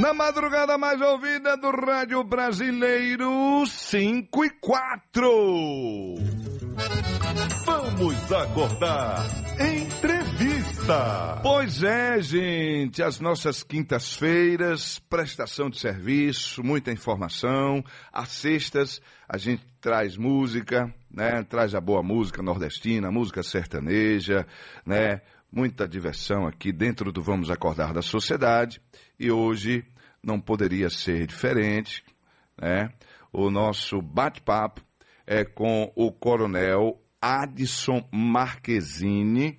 Na madrugada mais ouvida do Rádio Brasileiro, 5 e 4. Vamos acordar. Entrevista. Pois é, gente, as nossas quintas-feiras, prestação de serviço, muita informação. Às sextas, a gente traz música, né? Traz a boa música nordestina, música sertaneja, né? Muita diversão aqui dentro do Vamos Acordar da Sociedade. E hoje não poderia ser diferente, né? O nosso bate-papo é com o Coronel Adson Marquezine,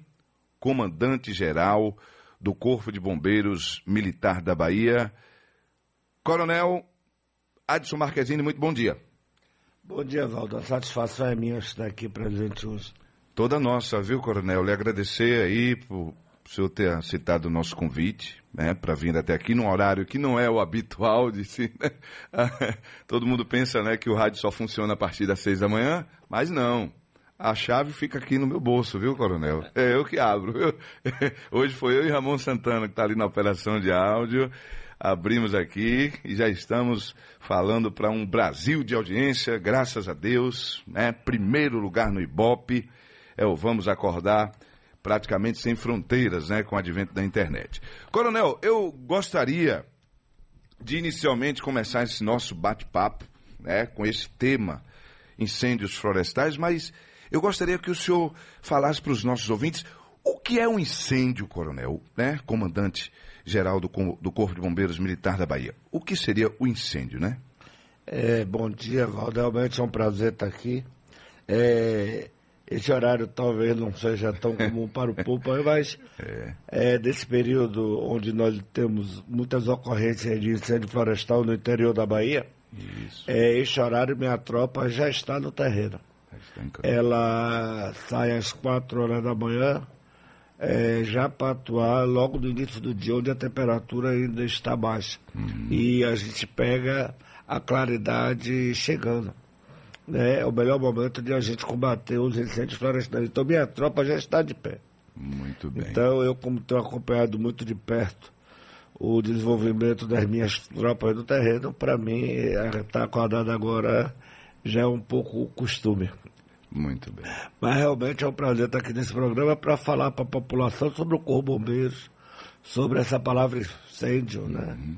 comandante-geral do Corpo de Bombeiros Militar da Bahia. Coronel Adson Marquezine, muito bom dia. Bom dia, Valdo. A satisfação é minha estar aqui presente hoje. Toda nossa, viu, Coronel? Lhe agradecer aí por o senhor ter aceitado o nosso convite, né, para vir até aqui num horário que não é o habitual de si, né? Todo mundo pensa, né, que o rádio só funciona a partir das seis da manhã, mas não. A chave fica aqui no meu bolso, viu, Coronel? É eu que abro. Viu? Hoje foi eu e Ramon Santana que está ali na operação de áudio. Abrimos aqui e já estamos falando para um Brasil de audiência, graças a Deus, né? Primeiro lugar no Ibope. É o Vamos Acordar praticamente sem fronteiras, né, com o advento da internet. Coronel, eu gostaria de inicialmente começar esse nosso bate-papo, né, com esse tema incêndios florestais, mas eu gostaria que o senhor falasse para os nossos ouvintes o que é um incêndio, Coronel, né, comandante geral do, do Corpo de Bombeiros Militar da Bahia. O que seria o incêndio, né? É, bom dia, Valdo. Realmente é um prazer estar aqui. É, esse horário talvez não seja tão comum para o povo, mas é. é. desse período onde nós temos muitas ocorrências de incêndio florestal no interior da Bahia, Isso. é, esse horário minha tropa já está no terreno. Ela sai às quatro horas da manhã, é, já para atuar logo no início do dia, onde a temperatura ainda está baixa. Uhum. E a gente pega a claridade chegando né, é o melhor momento de a gente combater os incêndios florestais. Então, minha tropa já está de pé. Muito bem. Então, eu, como tenho acompanhado muito de perto o desenvolvimento das minhas tropas no terreno, para mim, estar acordado agora já é um pouco costume. Muito bem. Mas realmente é um prazer estar aqui nesse programa para falar para a população sobre o Corpo Bombeiros, sobre essa palavra incêndio, né? Uhum.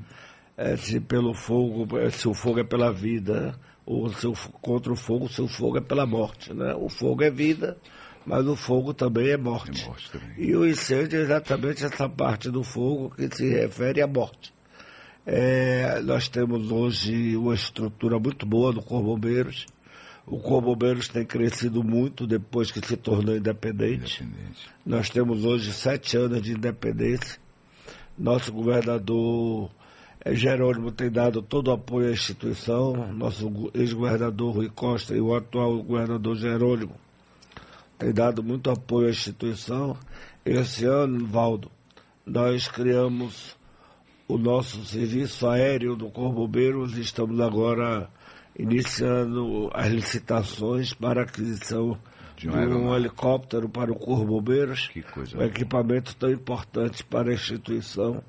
É, se pelo fogo, se o fogo é pela vida, o seu, contra o fogo, o seu fogo é pela morte. Né? O fogo é vida, mas o fogo também é morte. É morte também. E o incêndio é exatamente essa parte do fogo que se refere à morte. É, nós temos hoje uma estrutura muito boa do Corpo Bombeiros. O Corpo Bombeiros tem crescido muito depois que se tornou independente. independente. Nós temos hoje sete anos de independência. Nosso governador é, Jerônimo tem dado todo o apoio à instituição, nosso ex-governador Rui Costa e o atual governador Jerônimo têm dado muito apoio à instituição. Esse ano, Valdo, nós criamos o nosso serviço aéreo do Corpo Bombeiros e estamos agora iniciando as licitações para aquisição de um, de um helicóptero para o Corpo Bombeiros, um equipamento tão importante para a instituição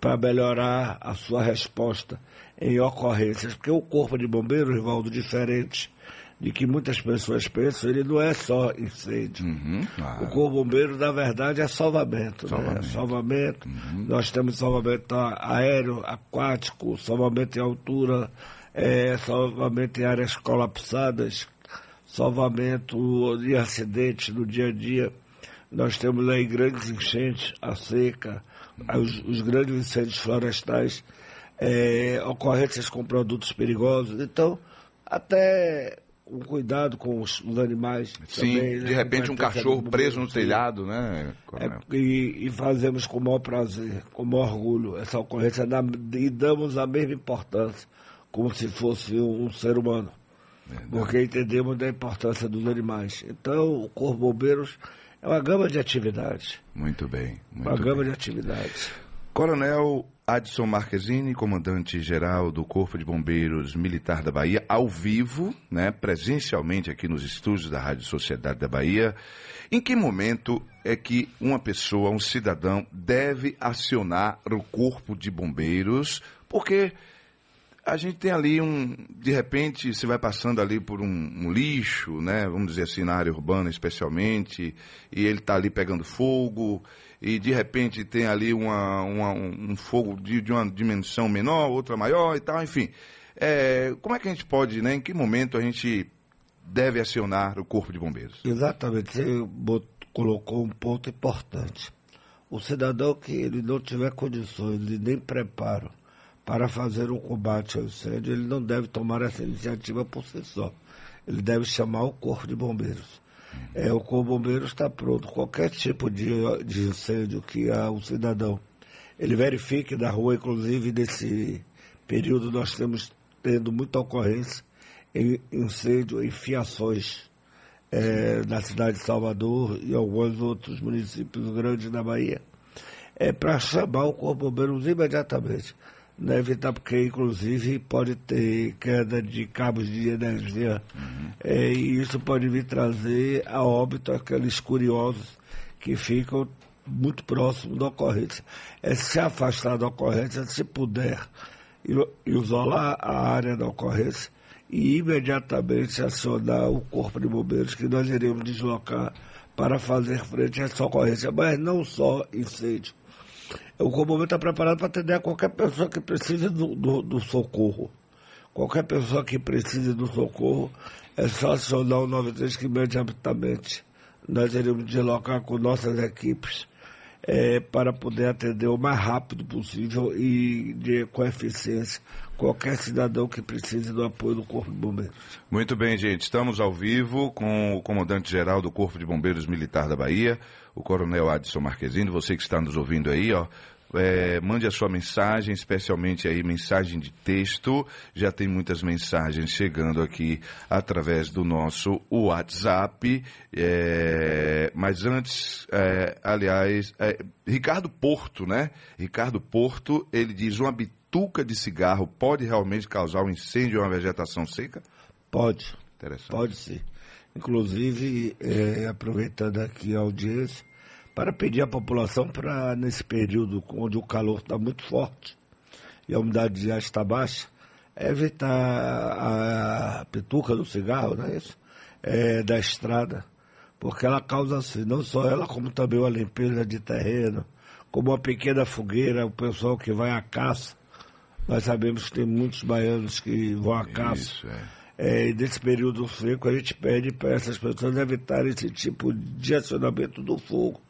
para melhorar a sua resposta em ocorrências, porque o corpo de bombeiros, Rivaldo, diferente de que muitas pessoas pensam, ele não é só incêndio. Uhum, claro. O corpo de bombeiros, na verdade, é salvamento. Salvamento. Né? salvamento. Uhum. Nós temos salvamento aéreo, aquático, salvamento em altura, é, salvamento em áreas colapsadas, salvamento de acidentes no dia a dia. Nós temos em grandes enchentes, a seca, os, os grandes incêndios florestais, é, ocorrências com produtos perigosos. Então, até um cuidado com os, os animais. Sim, também, de né? repente um cachorro preso no telhado, né? É, e, e, fazemos com o maior prazer, com o maior orgulho essa ocorrência e damos a mesma importância, como se fosse um, ser humano. Verdade. Porque entendemos da importância dos animais. Então, o Corpo Bombeiros é uma gama de atividades. Muito bem. Muito uma bem. gama de atividades. Coronel Adson Marquezine, comandante-geral do Corpo de Bombeiros Militar da Bahia, ao vivo, né, presencialmente aqui nos estúdios da Rádio Sociedade da Bahia. Em que momento é que uma pessoa, um cidadão, deve acionar o Corpo de Bombeiros? Porque a gente tem ali um, de repente, você vai passando ali por um, um, lixo, né? Vamos dizer assim, na área urbana especialmente, e ele está ali pegando fogo, e de repente tem ali uma, uma, um fogo de, de, uma dimensão menor, outra maior e tal, enfim. É, como é que a gente pode, né? Em que momento a gente deve acionar o corpo de bombeiros? Exatamente, você colocou um ponto importante. O cidadão que ele não tiver condições de nem preparo para fazer o combate ao incêndio, ele não deve tomar essa iniciativa por si só. Ele deve chamar o Corpo de Bombeiros. É, o Corpo de Bombeiros está pronto. Qualquer tipo de, de incêndio que há um cidadão, ele verifique na rua, inclusive nesse período nós temos tendo muita ocorrência em incêndio em fiações é, na cidade de Salvador e alguns outros municípios grandes da Bahia. É para chamar o Corpo de Bombeiros imediatamente né, evitar, porque inclusive pode ter queda de cabos de energia uhum. é, e isso pode vir trazer a óbito aqueles curiosos que ficam muito próximos da ocorrência. É se afastar da ocorrência, se puder, isolar a área da ocorrência e imediatamente acionar o corpo de bombeiros que nós iremos deslocar para fazer frente a essa ocorrência, mas não só incêndio, o Combover está preparado para atender a qualquer pessoa que precise do, do, do, socorro. Qualquer pessoa que precise do socorro, é só acionar o 93 que imediatamente nós iremos deslocar com nossas equipes é, para poder atender o mais rápido possível e de, com eficiência qualquer cidadão que precise do apoio do Corpo de Bombeiros. Muito bem, gente. Estamos ao vivo com o comandante-geral do Corpo de Bombeiros Militar da Bahia, o Coronel Adson Marquezine. Você que está nos ouvindo aí, ó, é, mande a sua mensagem, especialmente aí mensagem de texto. Já tem muitas mensagens chegando aqui através do nosso WhatsApp. É, mas antes, é, aliás, é, Ricardo Porto, né? Ricardo Porto, ele diz uma bituca de cigarro pode realmente causar um incêndio ou uma vegetação seca? Pode. Pode sim. Inclusive, é, aproveitando aqui a audiência, para pedir à população para, nesse período onde o calor está muito forte e a umidade já está baixa, evitar a, a pituca do cigarro, não é isso? É, da estrada, porque ela causa assim, não só ela, como também uma limpeza de terreno, como uma pequena fogueira, o pessoal que vai à caça. Nós sabemos que tem muitos baianos que vão à caça. Isso, é. É, e nesse período seco a gente pede para essas pessoas evitarem esse tipo de acionamento do fogo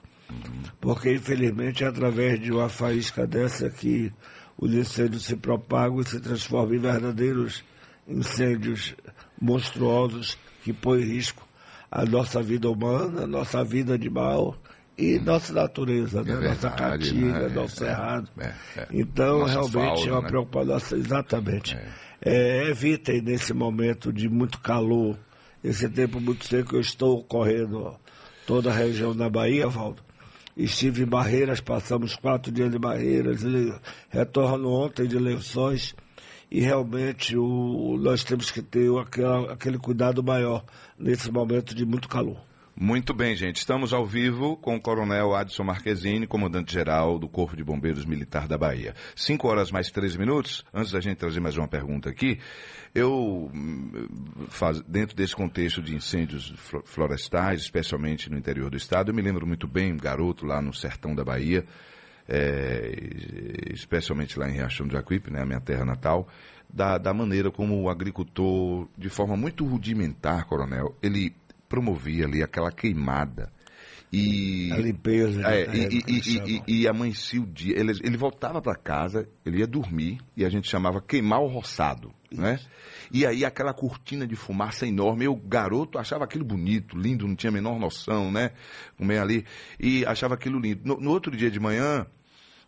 porque infelizmente é através de uma faísca dessa que os incêndios se propagam e se transformam em verdadeiros incêndios monstruosos que põem em risco a nossa vida humana, a nossa vida animal e nossa natureza, né? É nossa caatinga, né? nosso é, cerrado. É, então, realmente fauna, é uma né? preocupação, exatamente. Evitem nesse momento de muito calor, esse tempo muito seco, eu estou correndo toda a região da Bahia, Valdo, Estive em Barreiras, passamos quatro dias em Barreiras, retorno ontem de Lençóis e realmente o, nós temos que ter aquela, aquele cuidado maior nesse momento de muito calor. Muito bem, gente. Estamos ao vivo com o Coronel Adson Marquezine, comandante-geral do Corpo de Bombeiros Militar da Bahia. Cinco horas mais três minutos. Antes da gente trazer mais uma pergunta aqui, eu, hum, faz, dentro desse contexto de incêndios florestais, especialmente no interior do estado, eu me lembro muito bem, um garoto lá no sertão da Bahia, é, especialmente lá em Riachão do Jacuípe, né, a minha terra natal, da, da maneira como o agricultor, de forma muito rudimentar, coronel, ele promovia ali aquela queimada. E, a limpeza. É, né? e, e, e, e, amanhecia o dia. Ele, ele voltava para casa, ele ia dormir, e a gente chamava queimar o roçado. Né? E aí aquela cortina de fumaça enorme, eu garoto achava aquilo bonito, lindo, não tinha a menor noção, né? Um meio ali, e achava aquilo lindo. No, no, outro dia de manhã,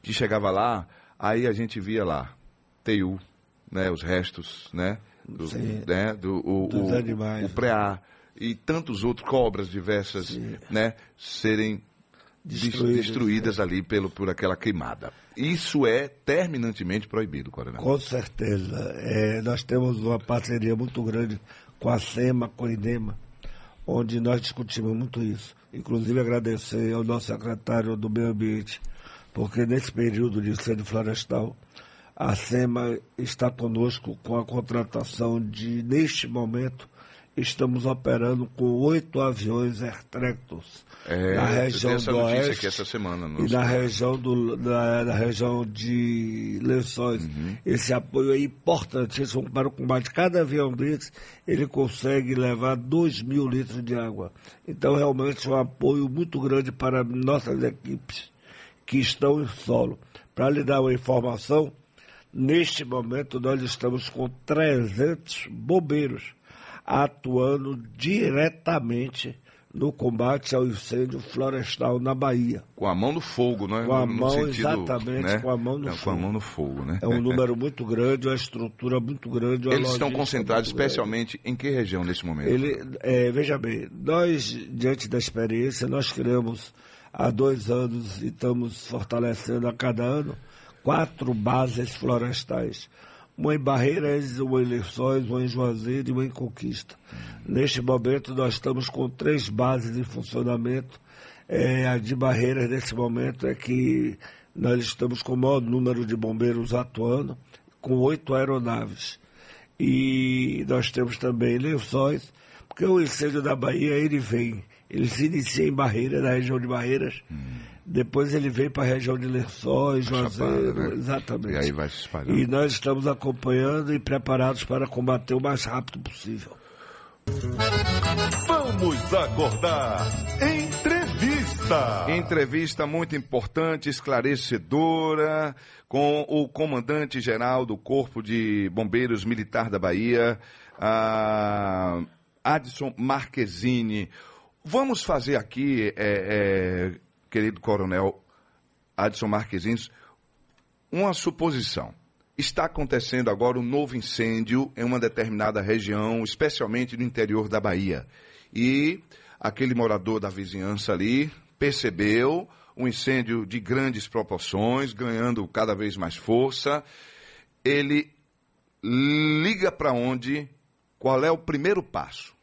que chegava lá, aí a gente via lá, teiu, né? Os restos, né? Do, né? Do, o, dos o, animais. O preá, e tantos outros, cobras diversas, Sim. né, serem destruídas, destruídas né? ali pelo, por aquela queimada. Isso é terminantemente proibido, Coronel. Com certeza. É, nós temos uma parceria muito grande com a SEMA, com a INEMA, onde nós discutimos muito isso. Inclusive agradecer ao nosso secretário do Meio Ambiente, porque nesse período de incêndio florestal, a SEMA está conosco com a contratação de, neste momento, estamos operando com oito aviões Airtractors é, na região do Oeste essa semana, e na região, do, na, na região de Lençóis. Uhum. Esse apoio é importantíssimo para o combate. Cada avião desses, ele consegue levar 2 mil litros de água. Então, realmente, é um apoio muito grande para nossas equipes que estão em solo. Para lhe dar uma informação, neste momento nós estamos com 300 bombeiros atuando diretamente no combate ao incêndio florestal na Bahia. Com a mão no fogo, não é? Com a no, mão, sentido, exatamente, né? com a mão no é, fogo. Com a mão no fogo, né? É um número muito grande, uma estrutura muito grande. Eles estão concentrados especialmente grande. em que região nesse momento? Ele, é, veja bem, nós, diante da experiência, nós criamos há dois anos e estamos fortalecendo a cada ano quatro bases florestais uma em Barreiras, uma em Lençóis, uma em Juazeiro e uma em Conquista. Neste momento, nós estamos com três bases em funcionamento. É, a de Barreiras, nesse momento, é que nós estamos com o maior número de bombeiros atuando, com oito aeronaves. E nós temos também Lençóis, porque o incêndio da Bahia, ele vem, ele se inicia em Barreiras, na região de Barreiras, hum depois ele veio para a região de Lençóis, Juazeiro, né? exatamente. E aí vai se espalhando. E nós estamos acompanhando e preparados para combater o mais rápido possível. Vamos acordar. Entrevista. Entrevista muito importante, esclarecedora, com o comandante-geral do Corpo de Bombeiros Militar da Bahia, Adson Marquezine. Vamos fazer aqui, é, é, querido coronel Adson Marquezines, uma suposição. Está acontecendo agora um novo incêndio em uma determinada região, especialmente no interior da Bahia. E aquele morador da vizinhança ali percebeu um incêndio de grandes proporções, ganhando cada vez mais força. Ele liga para onde? Qual é o primeiro passo?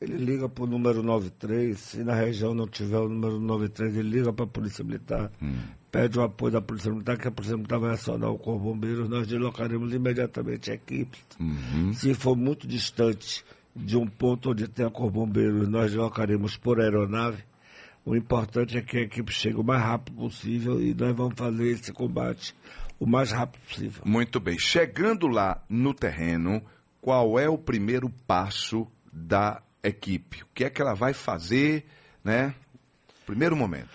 Ele liga para o número 93, se na região não tiver o número 93, ele liga para a Polícia Militar, hum. pede o apoio da Polícia Militar, que a Polícia Militar vai acionar o Corpo Bombeiros, nós deslocaremos imediatamente equipes. Uhum. Se for muito distante de um ponto onde tem a Corpo Bombeiros, nós deslocaremos por aeronave. O importante é que a equipe chegue o mais rápido possível e nós vamos fazer esse combate o mais rápido possível. Muito bem. Chegando lá no terreno, qual é o primeiro passo da equipe? O que é que ela vai fazer, né? Primeiro momento.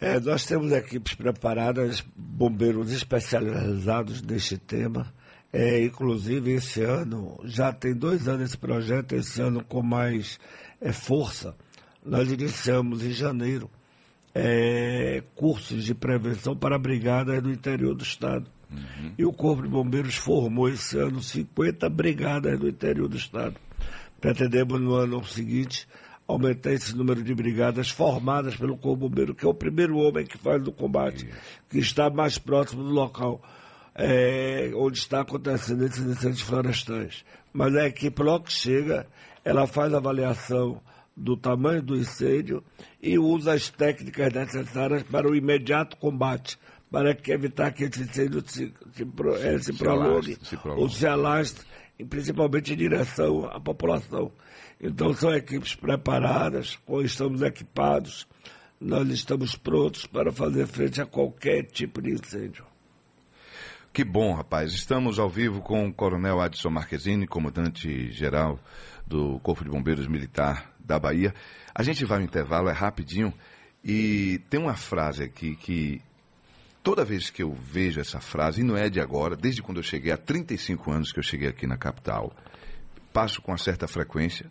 É, nós temos equipes preparadas, bombeiros especializados neste tema. É, inclusive, esse ano, já tem dois anos esse projeto, esse ano com mais é, força. Nós iniciamos em janeiro é, cursos de prevenção para brigadas do interior do Estado. Uhum. E o Corpo de Bombeiros formou esse ano 50 brigadas do interior do Estado. Pretendemos no ano seguinte aumentar esse número de brigadas formadas pelo Corpo Bombeiro, que é o primeiro homem que faz o combate, que está mais próximo do local é, onde está acontecendo esses incêndios florestais. Mas a equipe logo que chega, ela faz a avaliação do tamanho do incêndio e usa as técnicas necessárias para o imediato combate, para evitar que esse incêndio se, se, é, se, se prolongue, se ou se alastre principalmente em direção à população. Então são equipes preparadas, estamos equipados, nós estamos prontos para fazer frente a qualquer tipo de incêndio. Que bom, rapaz. Estamos ao vivo com o Coronel Adson Marquezine, comandante-geral do Corpo de Bombeiros Militar da Bahia. A gente vai no intervalo, é rapidinho, e tem uma frase aqui que Toda vez que eu vejo essa frase, e não é de agora, desde quando eu cheguei, há 35 anos que eu cheguei aqui na capital, passo com uma certa frequência,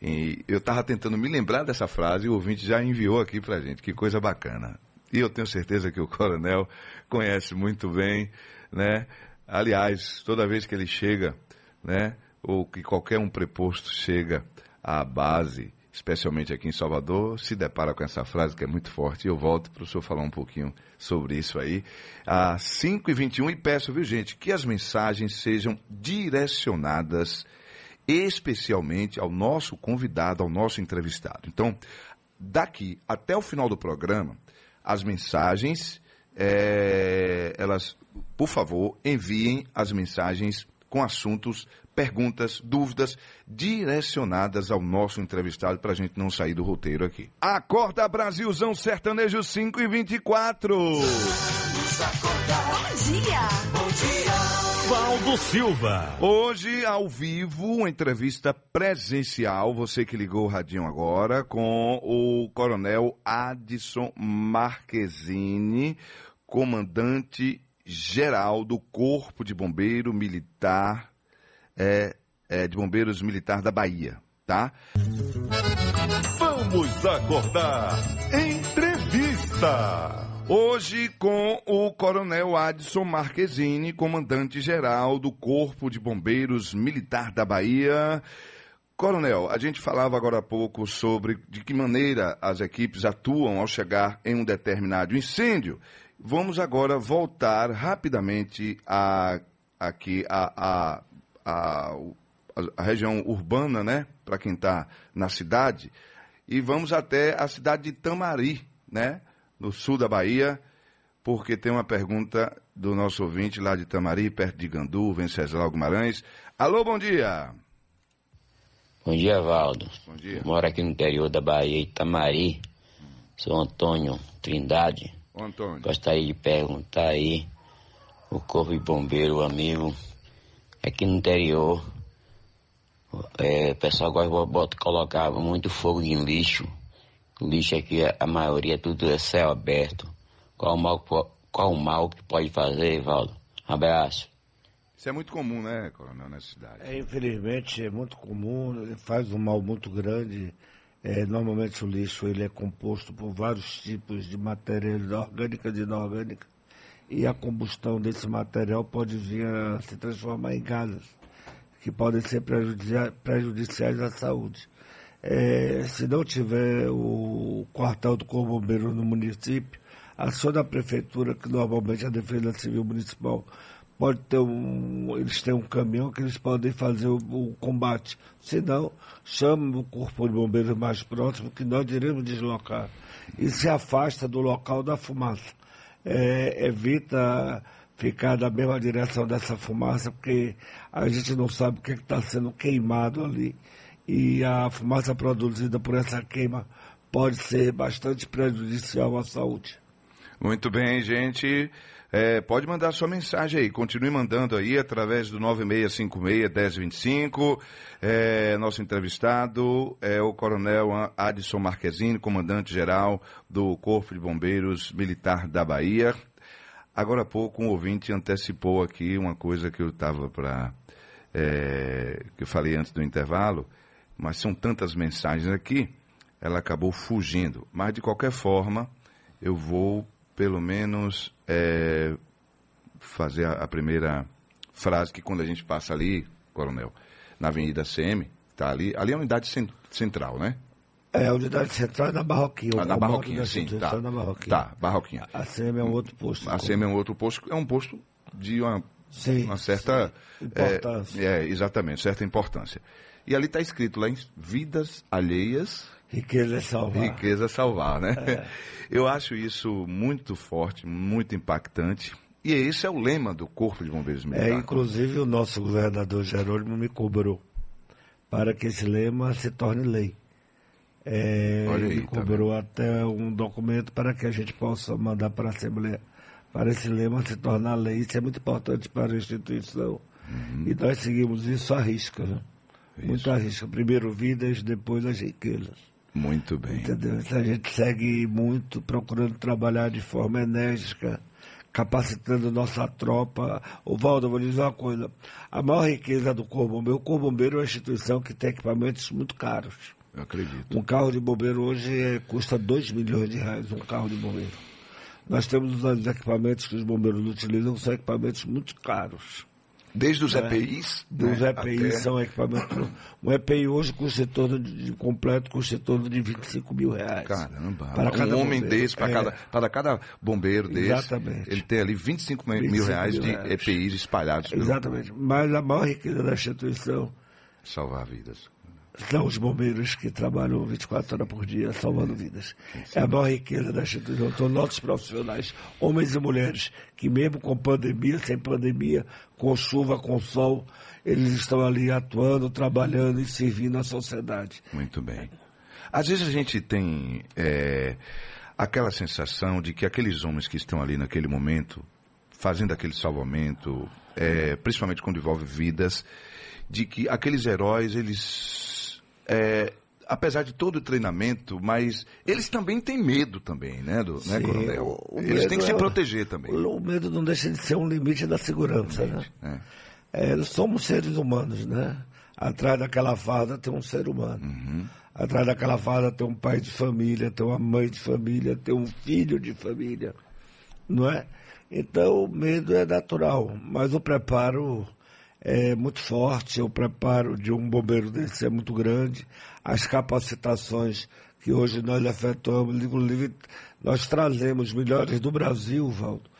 e eu estava tentando me lembrar dessa frase e o ouvinte já enviou aqui para gente. Que coisa bacana. E eu tenho certeza que o coronel conhece muito bem, né? Aliás, toda vez que ele chega, né? Ou que qualquer um preposto chega à base especialmente aqui em Salvador, se depara com essa frase que é muito forte. E eu volto para o senhor falar um pouquinho sobre isso aí. Às 5h21 e peço, viu gente, que as mensagens sejam direcionadas especialmente ao nosso convidado, ao nosso entrevistado. Então, daqui até o final do programa, as mensagens, é, elas, por favor, enviem as mensagens com assuntos, perguntas, dúvidas direcionadas ao nosso entrevistado para a gente não sair do roteiro aqui. Acorda Brasilzão Sertanejo 5 e 24. Vamos acordar. Bom dia. Bom dia. Valdo Silva. Hoje, ao vivo, uma entrevista presencial, você que ligou o radinho agora, com o coronel Adson Marquezine, comandante geral do Corpo de Bombeiro Militar, é, é, de Bombeiros Militar da Bahia, tá? Vamos acordar. Entrevista. Hoje com o Coronel Adson Marquezine, comandante-geral do Corpo de Bombeiros Militar da Bahia. Coronel, a gente falava agora há pouco sobre de que maneira as equipes atuam ao chegar em um determinado incêndio. Vamos agora voltar rapidamente a, aqui a, a, a, a região urbana, né? Para quem está na cidade. E vamos até a cidade de Tamari, né? no sul da Bahia, porque tem uma pergunta do nosso ouvinte lá de Tamari, perto de Gandu, Venceslau Guimarães. Alô, bom dia. Bom dia, Valdo. Bom dia. Eu moro aqui no interior da Bahia, Itamari. Sou Antônio Trindade. Ô, Antônio. Gostaria de perguntar aí, o Corpo de Bombeiro, o amigo, aqui no interior, é, o pessoal gosta de colocar muito fogo em lixo o lixo aqui, a maioria tudo é céu aberto. Qual o mal, qual o mal que pode fazer, Valdo? Abraço. Isso é muito comum, né, Coronel, nessa cidade? É, infelizmente, é muito comum, faz um mal muito grande. É, normalmente o lixo ele é composto por vários tipos de matérias orgânicas e inorgânicas. E a combustão desse material pode vir a se transformar em gases, que podem ser prejudiciais à saúde. É, se não tiver o quartel do Corpo Bombeiro no município, aciona a prefeitura, que normalmente a Defesa Civil Municipal pode ter um. Eles têm um caminhão que eles podem fazer o, o combate. Se não, chame o Corpo de Bombeiros mais próximo, que nós iremos deslocar. E se afasta do local da fumaça. É, evita ficar na mesma direção dessa fumaça, porque a gente não sabe o que é está sendo queimado ali e a fumaça produzida por essa queima pode ser bastante prejudicial à saúde. Muito bem, gente. É, pode mandar sua mensagem aí, continue mandando aí através do 9656-1025. É, nosso entrevistado é o Coronel Adson Marquezine, comandante-geral do Corpo de Bombeiros Militar da Bahia. Agora há pouco um ouvinte antecipou aqui uma coisa que eu estava para. É, que eu falei antes do intervalo mas são tantas mensagens aqui, ela acabou fugindo. Mas, de qualquer forma, eu vou, pelo menos, é, fazer a, a, primeira frase, que quando a gente passa ali, coronel, na Avenida CM, tá ali, ali é a unidade central, né? É, a unidade central é na Barroquinha. Ah, na Barroquinha, sim, tá. Na Barroquinha. Tá, Barroquinha. A CM é um outro posto. A CM é um outro posto, é um posto de uma, sim, uma certa... Sim. Importância. É, é, exatamente, certa importância. E ali está escrito lá em vidas alheias. Riqueza é salvar. Riqueza é salvar, né? É. Eu acho isso muito forte, muito impactante. E esse é o lema do Corpo de Bombeiros Militar. É, inclusive o nosso governador Jerônimo me cobrou para que esse lema se torne lei. É, Olha aí, ele tá cobrou tá até um documento para que a gente possa mandar para a Assembleia para esse lema se tornar lei. Isso é muito importante para a instituição. Uhum. E nós seguimos isso à risca. Né? Isso. Muito arrisca. Primeiro vidas, depois as riquezas. Muito bem. Entendeu? Então a gente segue muito procurando trabalhar de forma enérgica, capacitando nossa tropa. O Valdo, vou dizer uma coisa. A maior riqueza do Corpo Bombeiro, o Corpo Bombeiro é uma instituição que tem equipamentos muito caros. Eu acredito. Um carro de bombeiro hoje é, custa 2 milhões de reais, um carro de bombeiro. Nós temos os equipamentos que os bombeiros utilizam, são equipamentos muito caros. Desde os né? EPIs? Dos né, EPIs até- são equipamentos. Um EPI hoje em torno de, completo, em torno de 25 mil reais. Caramba, Para cada um homem bombeiro. desse, para É. cada, para cada bombeiro desse, Exatamente. ele tem ali 25 mil 25 reais mil de reais. EPIs espalhados pelo Exatamente. Mas a maior riqueza da instituição salvar vidas. São os bombeiros que trabalham 24 horas por dia salvando vidas. É a maior riqueza da instituição. São nossos profissionais, homens e mulheres, que mesmo com pandemia, sem pandemia, com chuva, com sol, eles estão ali atuando, trabalhando e servindo à sociedade. Muito bem. Às vezes a gente tem é, aquela sensação de que aqueles homens que estão ali naquele momento, fazendo aquele salvamento, é, principalmente quando envolve vidas, de que aqueles heróis, eles, é, apesar de todo o treinamento, mas eles também têm medo também, né, do, né Sim, coronel? o- o eles têm que medo se é- proteger também. O medo não deixa de ser um limite da segurança, né? né? É, nós somos seres humanos, né? Atrás daquela farda tem um ser humano. Uhum. Atrás daquela farda tem um pai de família, tem uma mãe de família, tem um filho de família, não é? Então o medo é natural, mas o preparo é muito forte, o preparo de um bombeiro desse é muito grande, as capacitações que hoje nós efetuamos, inclusive nós trazemos melhores do Brasil, Valdo,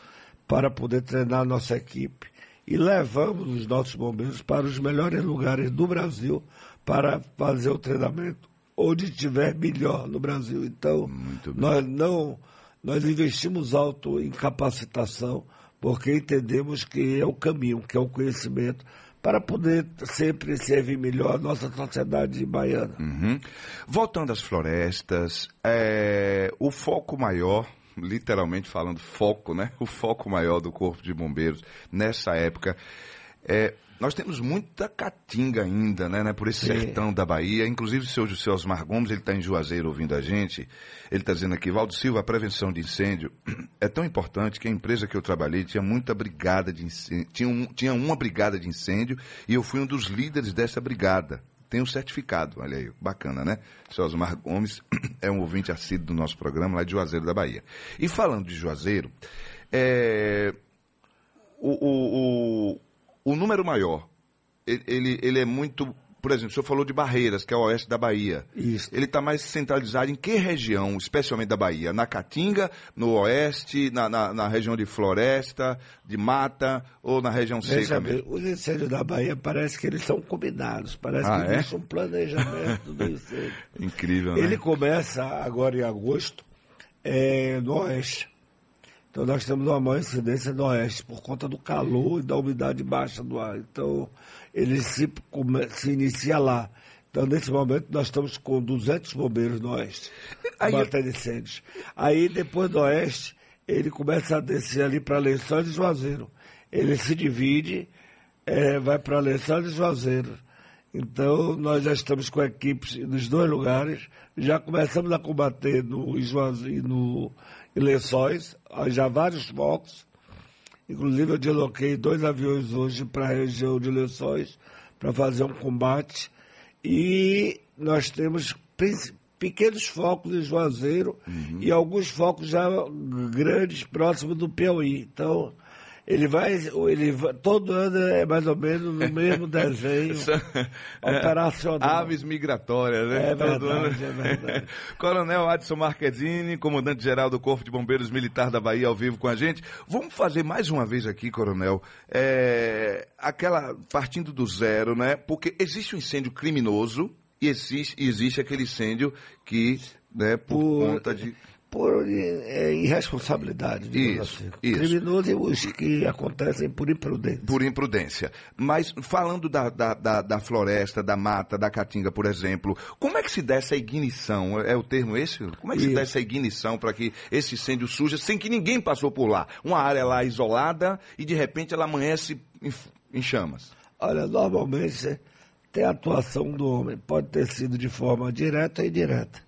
para poder treinar a nossa equipe. E levamos os nossos bombeiros para os melhores lugares do Brasil para fazer o treinamento onde estiver melhor no Brasil. Então, nós não nós investimos alto em capacitação porque entendemos que é o caminho, que é o conhecimento para poder sempre servir melhor a nossa sociedade baiana. Uhum. Voltando às florestas, é, o foco maior, literalmente falando foco, né? O foco maior do Corpo de Bombeiros nessa época é. Nós temos muita caatinga ainda, né, né, por esse Sim. sertão da Bahia. Inclusive, o seu José Osmar Gomes, ele está em Juazeiro ouvindo a gente. Ele está dizendo aqui, Valdo Silva, a prevenção de incêndio é tão importante que a empresa que eu trabalhei tinha muita brigada de incêndio, tinha, um- tinha uma brigada de incêndio e eu fui um dos líderes dessa brigada. Tenho um certificado, olha aí, bacana, né? Seu Osmar Gomes é um ouvinte assíduo do nosso programa lá de Juazeiro da Bahia. E falando de Juazeiro, é, o, o, o, o número maior, ele, ele, é muito. Por exemplo, o senhor falou de Barreiras, que é o oeste da Bahia. Isso. Ele está mais centralizado em que região, especialmente da Bahia? Na Caatinga, no oeste, na, na, na região de floresta, de mata ou na região seca Veja bem, mesmo? os incêndios da Bahia parece que eles são combinados, parece Ah, que é? existe um planejamento do incêndio. Incrível, né? Ele começa agora em agosto é, no oeste. Então nós temos uma maior incidência no oeste por conta do calor e da umidade baixa do ar. Então ele se, se inicia lá. Então nesse momento nós estamos com 200 bombeiros no oeste, Aí- batendo incêndios. Aí depois do oeste ele começa a descer ali para Lençóis e Juazeiro. Ele se divide, é, vai para Lençóis e Juazeiro. Então, nós já estamos com equipes nos dois lugares, já começamos a combater no Juazeiro no em Lençóis, já vários focos. Inclusive, eu desloquei dois aviões hoje para a região de Lençóis para fazer um combate. E nós temos pequenos focos em Juazeiro e alguns focos já grandes próximos do Piauí. Então, ele vai, ele vai- todo ano é mais ou menos no mesmo desenho operacional. Aves migratórias, né? É Todo verdade, ano. é verdade. Coronel Adson Marquezine, comandante-geral do Corpo de Bombeiros Militar da Bahia, ao vivo com a gente. Vamos fazer mais uma vez aqui, Coronel, é, aquela, partindo do zero, né? Porque existe um incêndio criminoso e existe, existe aquele incêndio que, né, por, Por- conta de... Por é, irresponsabilidade, digamos Isso, assim. isso. Criminoso e os que acontecem por imprudência. Por imprudência. Mas falando da, da, da, da floresta, da mata, da caatinga, por exemplo, como é que se dá essa ignição? É o termo esse? Como é que se dá Isso. essa ignição para que esse incêndio surja sem que ninguém passou por lá? Uma área lá isolada e de repente ela amanhece em, em chamas. Olha, normalmente tem a atuação do homem, pode ter sido de forma direta ou indireta.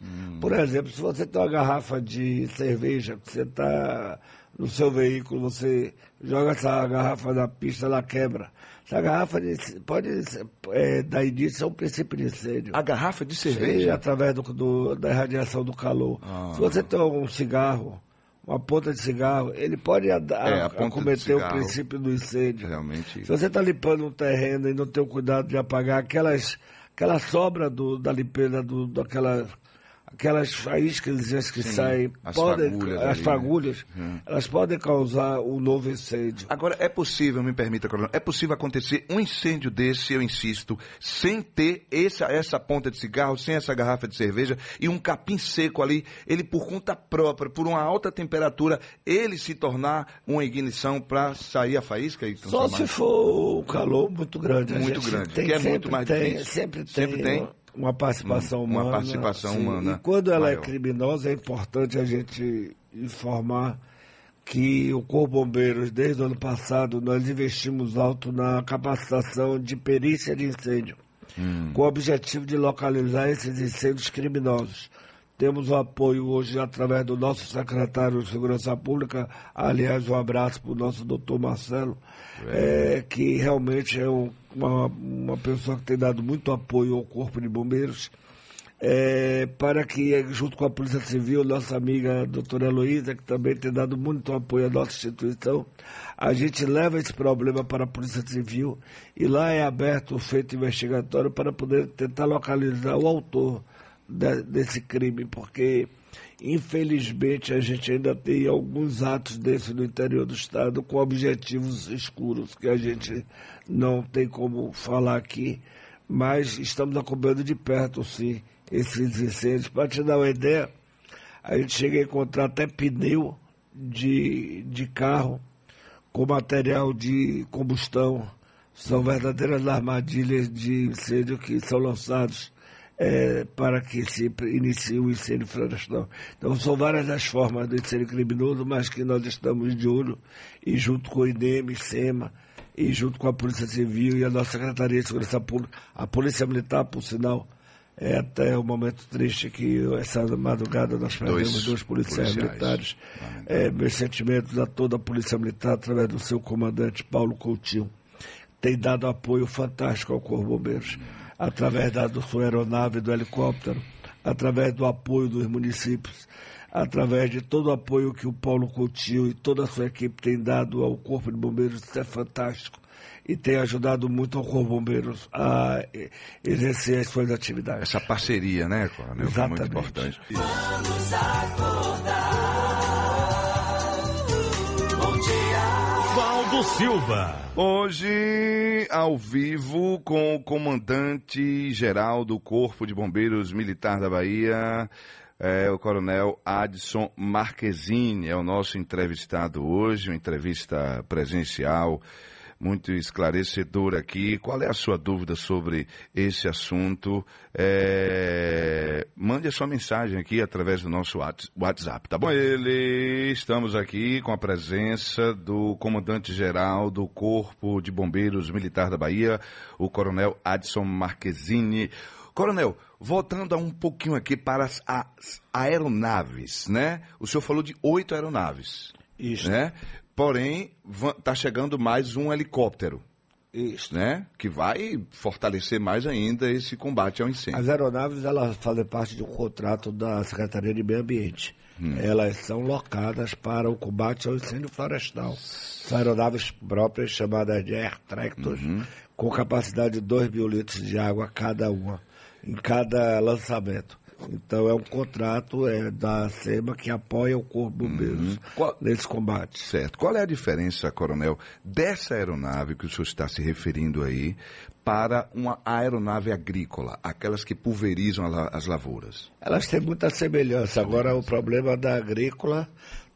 Por exemplo, se você tem uma garrafa de cerveja, que você está no seu veículo, você joga essa garrafa na pista, ela quebra. Essa garrafa de- pode é, dar início a um princípio de incêndio. A garrafa de Sim, cerveja? através do, do- da irradiação do calor. Ah. Se você tem um cigarro, uma ponta de cigarro, ele pode a, a, É, a ponta de cometer o princípio do incêndio. Realmente. Se você está limpando um terreno e não tem o cuidado de apagar aquelas, aquela sobra do, da limpeza, do, daquela, aquelas faíscas que Sim, saem, as podem, fagulhas as né? fagulhas, elas podem causar um novo incêndio. Agora, é possível, me permita, coronel, é possível acontecer um incêndio desse, eu insisto, sem ter essa, essa ponta de cigarro, sem essa garrafa de cerveja e um capim seco ali, ele por conta própria, por uma alta temperatura, ele se tornar uma ignição para sair a faísca e Só se for um calor muito grande. Muito grande, tem, que é muito mais tem, difícil. Sempre tem, Sempre tem? Uma participação Uma humana. participação sim. humana E quando ela maior. é criminosa, é importante a gente informar que o Corpo Bombeiros, desde o ano passado, nós investimos alto na capacitação de perícia de incêndio, Hum. com o objetivo de localizar esses incêndios criminosos. Temos o apoio hoje através do nosso secretário de Segurança Pública, aliás, um abraço para o nosso doutor Marcelo, é, que realmente é um- uma, uma pessoa que tem dado muito apoio ao Corpo de Bombeiros, é, para que, junto com a Polícia Civil, nossa amiga doutora Heloísa, que também tem dado muito apoio à nossa instituição, a gente leva esse problema para a Polícia Civil e lá é aberto o feito investigatório para poder tentar localizar o autor de- desse crime, porque infelizmente a gente ainda tem alguns atos desses no interior do estado com objetivos escuros que a gente não tem como falar aqui, mas estamos acompanhando de perto sim esses incêndios. Para te dar uma ideia, a gente chega a encontrar até pneu de, de carro com material de combustão. São verdadeiras armadilhas de incêndio que são lançados eh, para que se inicie o incêndio florestal. Então, são várias as formas do incêndio criminoso, mas que nós estamos de olho e junto com o INEM, SEMA, e junto com a Polícia Civil e a nossa Secretaria de Segurança Pública, a Polícia Militar, por sinal, é até um momento triste que essa madrugada nós perdemos Dois dois, policiais, policiais. militares. É, meus sentimentos a toda a Polícia Militar, através do seu comandante Paulo Coutinho. Tem dado apoio fantástico ao Corpo Bombeiros, através da do sua aeronave, do helicóptero, através do apoio dos municípios, através de todo o apoio que o Paulo Coutinho e toda a sua equipe tem dado ao Corpo de Bombeiros, isso é fantástico. E tem ajudado muito ao Corpo de Bombeiros a exercer as suas atividades. Essa parceria, né, coronel? é muito Exatamente. importante. Silva. Hoje, ao vivo, com o comandante-geral do Corpo de Bombeiros Militar da Bahia, é, o coronel Adson Marquezine, é o nosso entrevistado hoje, uma entrevista presencial muito esclarecedora aqui. Qual é a sua dúvida sobre esse assunto? É, mande a sua mensagem aqui através do nosso Whats- WhatsApp, tá bom? Ele, estamos aqui com a presença do comandante-geral do Corpo de Bombeiros Militar da Bahia, o coronel Adson Marquezine. Coronel, voltando a um pouquinho aqui para as, as aeronaves, né? O senhor falou de oito aeronaves, Isso. né? Porém, está chegando mais um helicóptero, Isso. né? Que vai fortalecer mais ainda esse combate ao incêndio. As aeronaves elas fazem parte de um contrato da Secretaria de Meio Ambiente. Elas são locadas para o combate ao incêndio florestal. São aeronaves próprias chamadas de air tractors, com capacidade de 2 mil litros de água cada uma, em cada lançamento. Então é um contrato é, da SEMA que apoia o Corpo de Bombeiros Qual- nesse combate. Certo. Qual é a diferença, coronel, dessa aeronave que o senhor está se referindo aí para uma aeronave agrícola, aquelas que pulverizam as lavouras? Elas têm muita semelhança. Agora, o problema da agrícola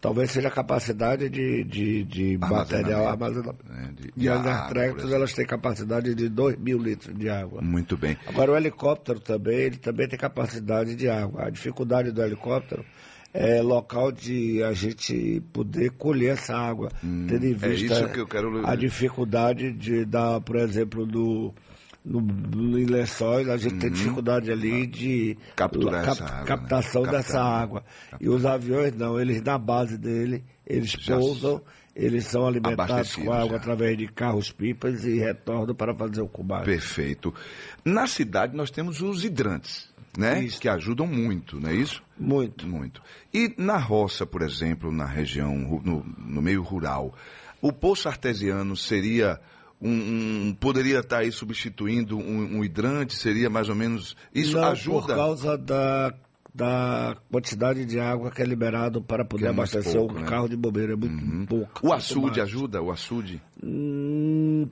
talvez seja a capacidade de, de, de material Armazenamento, né, de- E as exemplo. elas têm capacidade de 2 mil litros de água. Muito bem. Agora, o helicóptero também, ele também tem capacidade de água. A dificuldade do helicóptero é local de a gente poder colher essa água, tendo em é vista eu quero- a dificuldade de dar, por exemplo, no, no, no- em lençóis, a gente tem dificuldade ali de Uhum. Capturar cap- essa água, né? captação Captar, dessa né? água. E os aviões não, eles na base dele, eles Já pousam, eles são alimentados com água já. através de carros-pipas e retornam para fazer o combate. Perfeito. Na cidade nós temos os hidrantes, né? Isso. Que ajudam muito, não é isso? Muito. Muito. E na roça, por exemplo, na região, no, no meio rural, o poço artesiano seria um, um- poderia estar aí substituindo um, um hidrante? Seria mais ou menos isso Não, ajuda? por causa da, da quantidade de água que é liberado para poder é abastecer pouco, o né? carro de bombeiro. É muito pouco. O açude ajuda? O açude?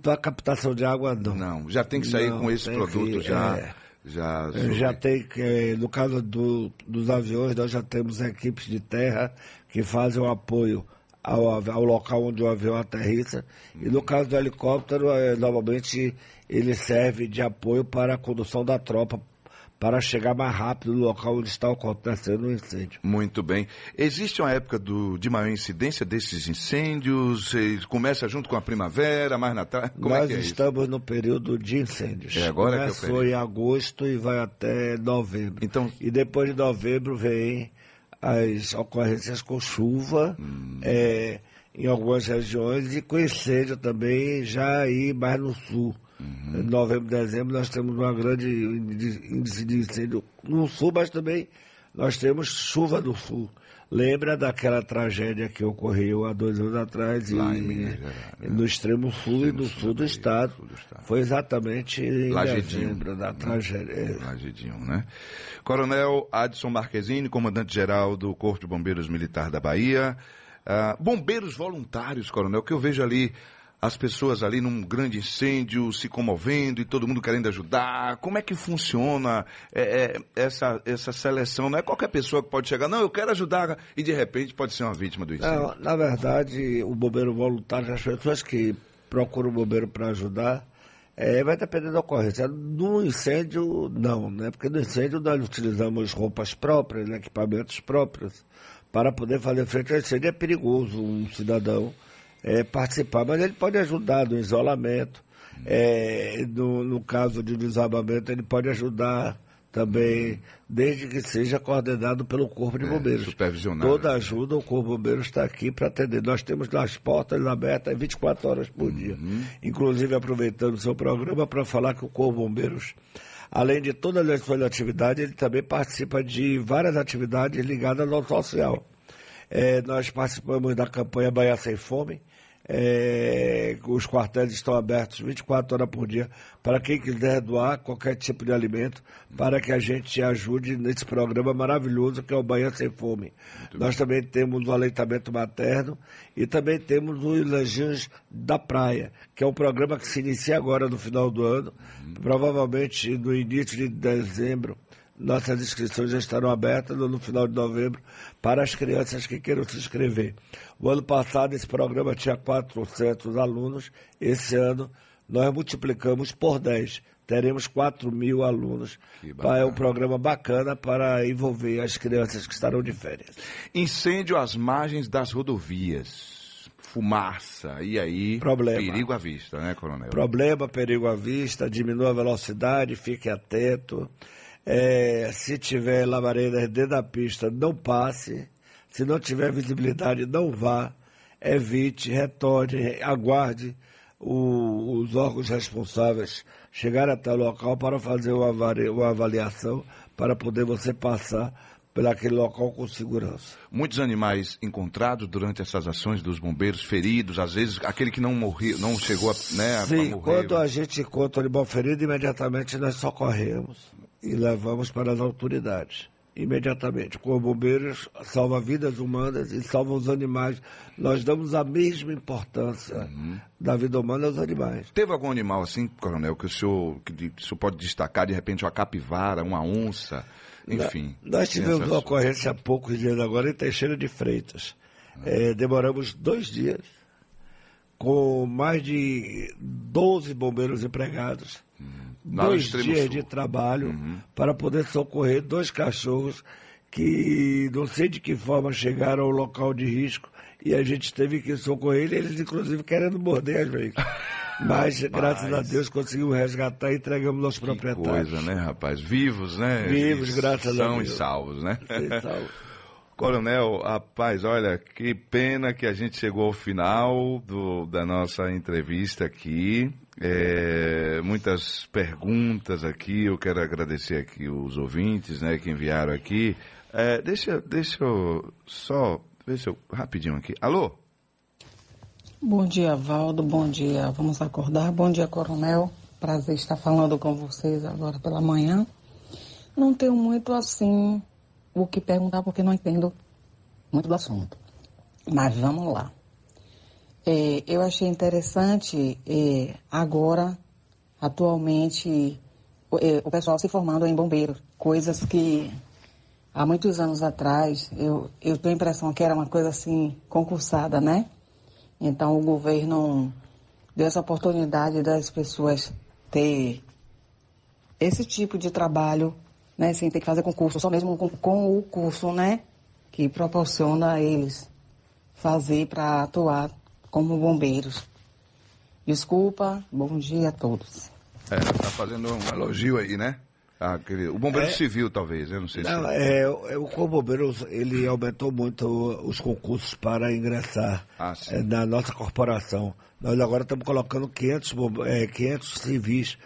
Para a captação de água, não. Não, já tem que sair Não, com esse produto que- já. é. Já, Eh, Já tem que, no caso do- dos aviões, nós já temos equipes de terra que fazem o apoio ao, ao local onde o avião aterrissa. E no caso do helicóptero, eh, normalmente ele serve de apoio para a condução da tropa para chegar mais rápido no local onde está acontecendo o incêndio. Muito bem. Existe uma época do, de maior incidência desses incêndios? Começa junto com a primavera, mais na tarde? Como Nós é que é isso? estamos no período de incêndios. É, agora que é Começou período. em agosto e vai até novembro. Então- E depois de novembro vem as ocorrências com chuva Hum. é, em algumas regiões e com incêndio também já aí mais no sul. Uhum. Em novembro, dezembro nós temos uma grande índice índice de incêndio no sul, mas também nós temos chuva no sul. Lembra daquela tragédia que ocorreu há dois anos atrás Lá em Minas Gerais, né? no extremo sul e no sul sul do do estado. sul do estado. Foi exatamente em Lagedinho. dezembro da tragédia. É. Lagedinho, né? Coronel Adson Marquezine, comandante-geral do Corpo de Bombeiros Militar da Bahia. Ah, bombeiros voluntários, coronel, que eu vejo ali as pessoas ali num grande incêndio se comovendo e todo mundo querendo ajudar. Como é que funciona é, é, essa, essa seleção? Não é qualquer pessoa que pode chegar, não, eu quero ajudar, e de repente pode ser uma vítima do incêndio. Não, na verdade, o bombeiro voluntário, as pessoas que procuram o bombeiro para ajudar, é, vai depender da ocorrência. No incêndio, não, né? Porque no incêndio nós utilizamos roupas próprias, né? equipamentos próprios, para poder fazer frente ao incêndio. É perigoso um cidadão é, participar, mas ele pode ajudar no isolamento. É, no, no caso de desabamento, ele pode ajudar também, desde que seja coordenado pelo Corpo de É, Bombeiros. supervisionado. Toda ajuda, o Corpo de Bombeiros está aqui para atender. Nós temos as portas abertas 24 horas por dia. Uhum. Inclusive, aproveitando o seu programa para falar que o Corpo de Bombeiros, além de todas as suas atividades, ele também participa de várias atividades ligadas ao social. É, nós participamos da campanha Bahia Sem Fome. É, os quartéis estão abertos 24 horas por dia para quem quiser doar qualquer tipo de alimento, para que a gente ajude nesse programa maravilhoso que é o Bahia Sem Fome. Nós também temos o aleitamento materno e também temos os Anjinhos da Praia, que é um programa que se inicia agora no final do ano, provavelmente no início de dezembro. Nossas inscrições já estarão abertas no final de novembro para as crianças que queiram se inscrever. O ano passado esse programa tinha 400 alunos, esse ano nós multiplicamos por 10. Teremos 4 mil alunos. Bacana. É um programa bacana para envolver as crianças que estarão de férias. Incêndio às margens das rodovias. Fumaça, e aí? Problema. Perigo à vista, né, coronel? Problema, perigo à vista, diminua a velocidade, fique atento. É, se tiver labaredas dentro da pista, não passe. Se não tiver visibilidade, não vá. Evite, retorne, aguarde o- os órgãos responsáveis chegar até o local para fazer uma, avaliação para poder você passar por aquele local com segurança. Muitos animais encontrados durante essas ações dos bombeiros, feridos, às vezes aquele que não morreu, não chegou a, né, a Sim, morrer. quando a gente encontra o animal ferido, imediatamente nós socorremos e levamos para as autoridades. Imediatamente. Com bombeiros, salva vidas humanas e salva os animais. Nós damos a mesma importância Uhum. da vida humana aos animais. Teve algum animal assim, coronel, que o senhor, que o senhor pode destacar, de repente, uma capivara, uma onça, enfim. Nós tivemos uma ocorrência há poucos dias agora em Teixeira de Freitas. É, demoramos dois dias com mais de 12 bombeiros empregados. No dois dias sul. Uhum. de trabalho para poder socorrer dois cachorros que não sei de que forma chegaram ao local de risco e a gente teve que socorrer eles inclusive querendo morder as vezes. Mas, graças a Deus, conseguimos resgatar e entregamos aos proprietários. coisa, né, rapaz? Vivos, né? Vivos, Eles graças a São Deus. e salvos, né? Sim, salvo. Coronel, rapaz, olha, que pena que a gente chegou ao final do- da nossa entrevista aqui. É, muitas perguntas aqui, eu quero agradecer aqui os ouvintes, né, que enviaram aqui. É, deixa, deixa eu só, deixa eu, rapidinho aqui. Alô? Bom dia, Valdo. Bom dia. Vamos acordar. Bom dia, Coronel. Prazer estar falando com vocês agora pela manhã. Não tenho muito assim o que perguntar porque não entendo muito do assunto. Mas vamos lá. É, eu achei interessante é, agora, atualmente, é, o pessoal se formando em bombeiro, coisas que há muitos anos atrás eu, eu tenho a impressão que era uma coisa assim concursada, né? Então o governo deu essa oportunidade das pessoas ter esse tipo de trabalho, né, sem ter que fazer concurso, só mesmo com, com o curso, né, que proporciona a eles fazer para atuar como bombeiros. Desculpa, bom dia a todos. É, tá fazendo um elogio aí, né? Ah, o bombeiro É. civil, talvez, eu não sei Não, se... é, é, o Corpo Bombeiros, ele aumentou muito os concursos para ingressar Ah, é, na nossa corporação. Nós agora estamos colocando 500, bom- é, 500 civis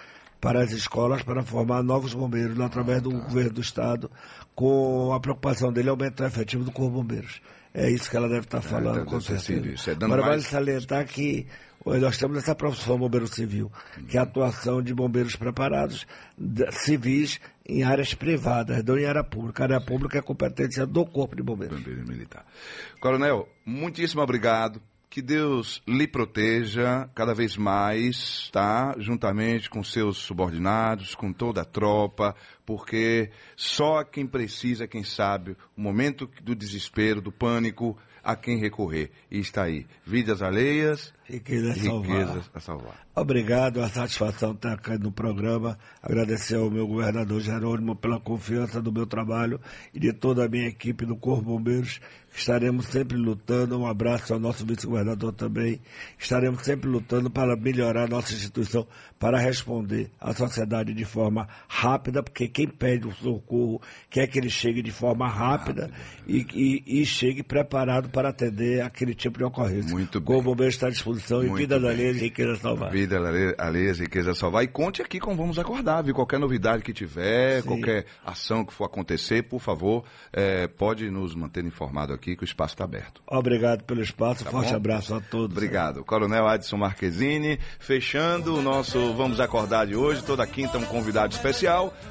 para as escolas para formar novos bombeiros através do governo do estado, com a preocupação dele aumentar o efetivo do Corpo Bombeiros. É isso que ela deve estar falando, com ser certeza. civil. Isso é Agora mais- vale salientar que nós temos essa profissão bombeiro civil, que é a atuação de bombeiros preparados, civis, em áreas privadas, não em área pública. A área pública é competência do Corpo de Bombeiros. Bombeiro militar. Coronel, muitíssimo obrigado. Que Deus lhe proteja cada vez mais, tá? Juntamente com seus subordinados, com toda a tropa, porque só quem precisa, quem sabe, o momento do desespero, do pânico, a quem recorrer. E está aí. Vidas alheias Riqueza a salvar. riquezas a salvar. Obrigado, a satisfação estar aqui no programa. Agradecer ao meu governador Jerônimo pela confiança do meu trabalho e de toda a minha equipe do Corpo Bombeiros. Estaremos sempre lutando. Um abraço ao nosso vice-governador também. Estaremos sempre lutando para melhorar a nossa instituição, para responder à sociedade de forma rápida, porque quem pede o socorro quer que ele chegue de forma rápida e, e- e chegue preparado para atender aquele tipo de ocorrência. Muito O Corpo bem. Bombeiro está à disposição e Muito vida da bem. lei e riqueza salvar. Vida alhe- alheias, riqueza salvar. E conte aqui como vamos acordar, viu? Qualquer novidade que tiver, Sim. qualquer ação que for acontecer, por favor, eh, pode nos manter informado aqui que o espaço está aberto. Obrigado pelo espaço, Tá forte bom? abraço a todos. Obrigado. Coronel Adson Marquezine, fechando o nosso Vamos Acordar de hoje. Toda quinta um convidado especial.